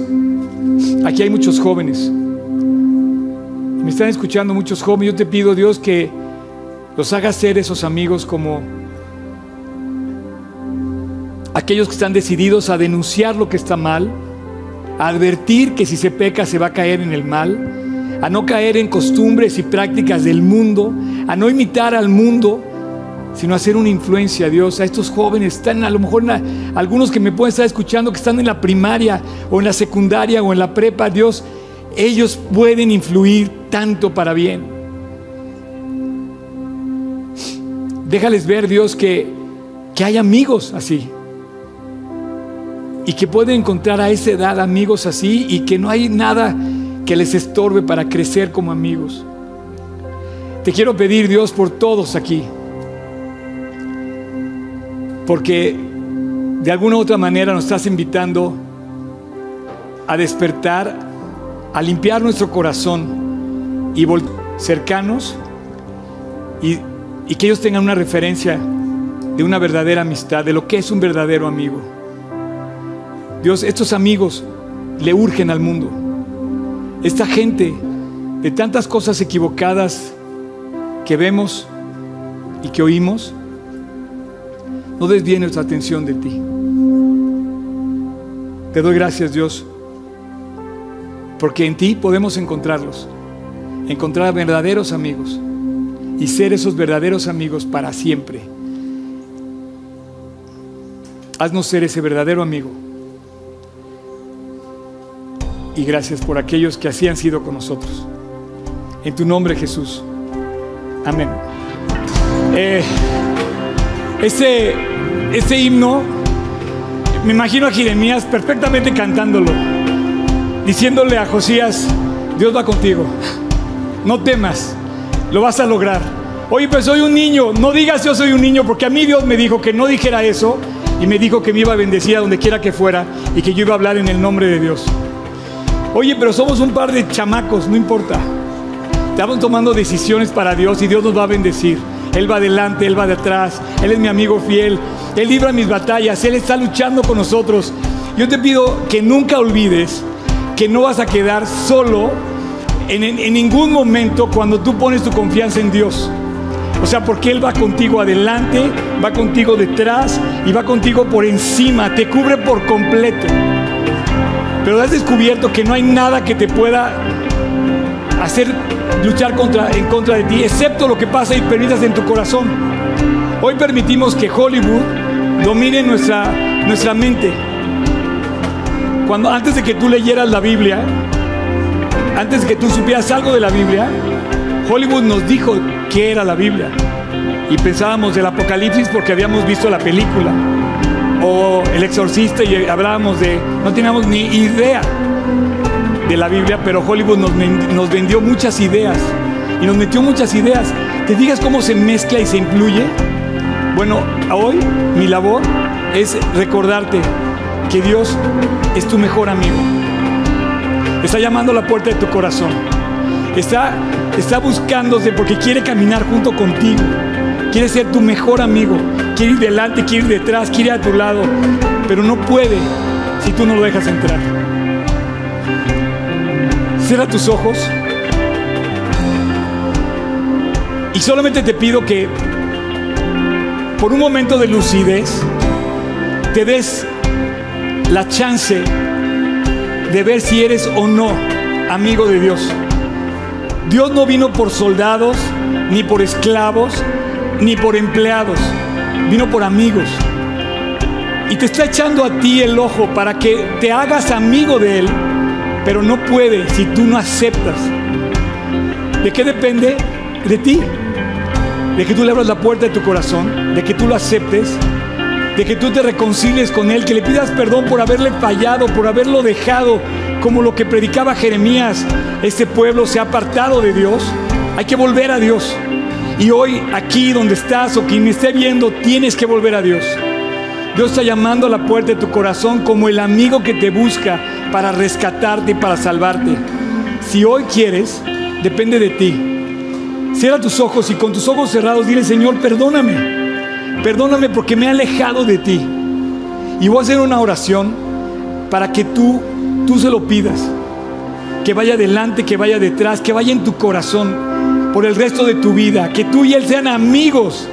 S1: aquí hay muchos jóvenes. Me están escuchando muchos jóvenes. Yo te pido, Dios, que los hagas ser esos amigos como aquellos que están decididos a denunciar lo que está mal, a advertir que si se peca se va a caer en el mal a no caer en costumbres y prácticas del mundo, a no imitar al mundo, sino a hacer una influencia a Dios. A estos jóvenes están a lo mejor algunos que me pueden estar escuchando que están en la primaria o en la secundaria o en la prepa, Dios, ellos pueden influir tanto para bien. Déjales ver, Dios, que, que hay amigos así. Y que pueden encontrar a esa edad amigos así y que no hay nada que les estorbe para crecer como amigos. Te quiero pedir, Dios, por todos aquí, porque de alguna u otra manera nos estás invitando a despertar, a limpiar nuestro corazón y cercanos y, y que ellos tengan una referencia de una verdadera amistad, de lo que es un verdadero amigo. Dios, estos amigos le urgen al mundo. Esta gente de tantas cosas equivocadas que vemos y que oímos, no desvíe nuestra atención de ti. Te doy gracias, Dios, porque en ti podemos encontrarlos, encontrar verdaderos amigos y ser esos verdaderos amigos para siempre. Haznos ser ese verdadero amigo y gracias por aquellos que así han sido con nosotros. En tu nombre, Jesús. Amén. Eh, este, este himno, me imagino a Jeremías perfectamente cantándolo, diciéndole a Josías, Dios va contigo, no temas, lo vas a lograr. Oye, pues soy un niño, no digas yo soy un niño, porque a mí Dios me dijo que no dijera eso y me dijo que me iba a bendecir a donde quiera que fuera y que yo iba a hablar en el nombre de Dios. Oye, pero somos un par de chamacos, no importa. Estamos tomando decisiones para Dios y Dios nos va a bendecir. Él va adelante, Él va detrás, Él es mi amigo fiel, Él libra mis batallas, Él está luchando con nosotros. Yo te pido que nunca olvides que no vas a quedar solo en, en ningún momento cuando tú pones tu confianza en Dios. O sea, porque Él va contigo adelante, va contigo detrás y va contigo por encima, te cubre por completo. Pero has descubierto que no hay nada que te pueda hacer luchar contra, en contra de ti, excepto lo que pasa y permitas en tu corazón. Hoy permitimos que Hollywood domine nuestra, nuestra mente. Cuando antes de que tú leyeras la Biblia, antes de que tú supieras algo de la Biblia, Hollywood nos dijo qué era la Biblia. Y pensábamos del Apocalipsis porque habíamos visto la película. O el exorcista y hablábamos de... No teníamos ni idea de la Biblia, pero Hollywood nos, nos vendió muchas ideas. Y nos metió muchas ideas. ¿Te digas cómo se mezcla y se incluye? Bueno, hoy mi labor es recordarte que Dios es tu mejor amigo. Está llamando a la puerta de tu corazón. Está, está buscándote porque quiere caminar junto contigo. Quiere ser tu mejor amigo. Quiere ir delante, quiere ir detrás, quiere ir a tu lado. Pero no puede si tú no lo dejas entrar. Cierra tus ojos. Y solamente te pido que por un momento de lucidez te des la chance de ver si eres o no amigo de Dios. Dios no vino por soldados, ni por esclavos, ni por empleados. Vino por amigos. Y te está echando a ti el ojo para que te hagas amigo de Él, pero no puede si tú no aceptas. ¿De qué depende? De ti. De que tú le abras la puerta de tu corazón, de que tú lo aceptes, de que tú te reconcilies con Él, que le pidas perdón por haberle fallado, por haberlo dejado, como lo que predicaba Jeremías. Este pueblo se ha apartado de Dios. Hay que volver a Dios. Y hoy, aquí donde estás o quien me esté viendo, tienes que volver a Dios. Dios está llamando a la puerta de tu corazón como el amigo que te busca para rescatarte y para salvarte. Si hoy quieres, depende de ti. Cierra tus ojos y con tus ojos cerrados dile, Señor, perdóname. Perdóname porque me he alejado de ti. Y voy a hacer una oración para que tú, tú se lo pidas. Que vaya adelante, que vaya detrás, que vaya en tu corazón por el resto de tu vida. Que tú y Él sean amigos.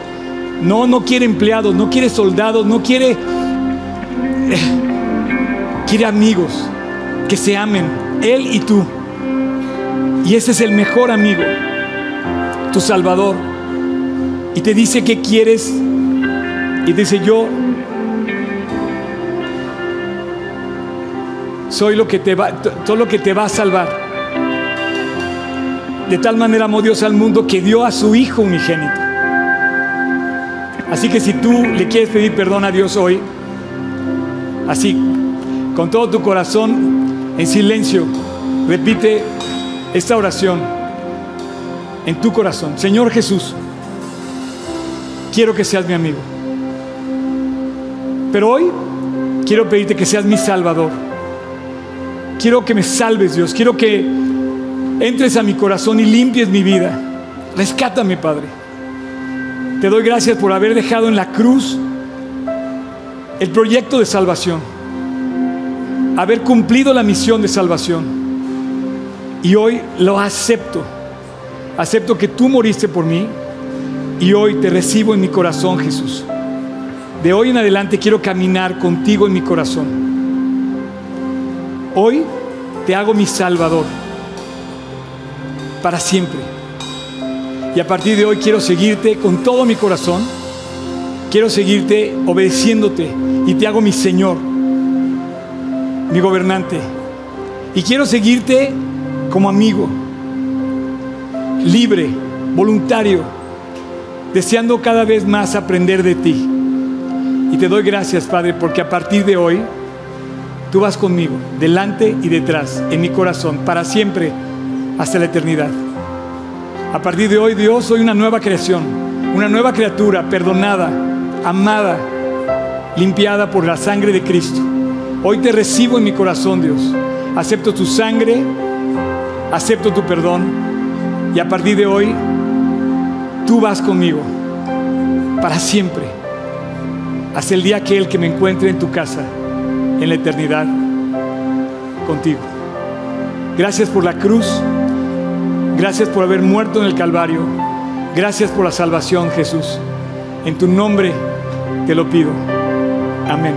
S1: No, no quiere empleados, no quiere soldados, no quiere... quiere amigos que se amen, Él y tú. Y ese es el mejor amigo, tu Salvador. Y te dice que quieres y dice, yo soy lo que te va, todo lo que te va a salvar. De tal manera amó Dios al mundo que dio a su Hijo unigénito. Así que si tú le quieres pedir perdón a Dios hoy, así, con todo tu corazón, en silencio, repite esta oración en tu corazón. Señor Jesús, quiero que seas mi amigo. Pero hoy quiero pedirte que seas mi salvador. Quiero que me salves, Dios. Quiero que entres a mi corazón y limpies mi vida. Rescátame, Padre. Te doy gracias por haber dejado en la cruz el proyecto de salvación. Haber cumplido la misión de salvación. Y hoy lo acepto. Acepto que tú moriste por mí. Y hoy te recibo en mi corazón, Jesús. De hoy en adelante quiero caminar contigo en mi corazón. Hoy te hago mi Salvador para siempre. Y a partir de hoy quiero seguirte con todo mi corazón. Quiero seguirte obedeciéndote y te hago mi Señor, mi gobernante. Y quiero seguirte como amigo. libre, voluntario, deseando cada vez más aprender de ti. Y te doy gracias, Padre, porque a partir de hoy tú vas conmigo, delante y detrás, en mi corazón, para siempre, hasta la eternidad. A partir de hoy, Dios, soy una nueva creación, una nueva criatura, perdonada, amada, limpiada por la sangre de Cristo. Hoy te recibo en mi corazón, Dios. Acepto tu sangre, acepto tu perdón y a partir de hoy tú vas conmigo para siempre, hasta el día aquel que me encuentre en tu casa, en la eternidad, contigo. Gracias por la cruz, gracias por haber muerto en el Calvario, gracias por la salvación, Jesús. En tu nombre te lo pido. Amén.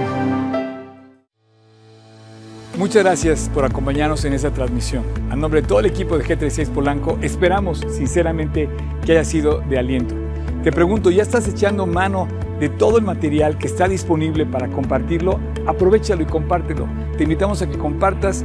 S1: Muchas gracias por acompañarnos en esta transmisión. A nombre de todo el equipo de G36 Polanco, esperamos sinceramente que haya sido de aliento. Te pregunto, ¿ya estás echando mano de todo el material que está disponible para compartirlo? Aprovechalo y compártelo. Te invitamos a que compartas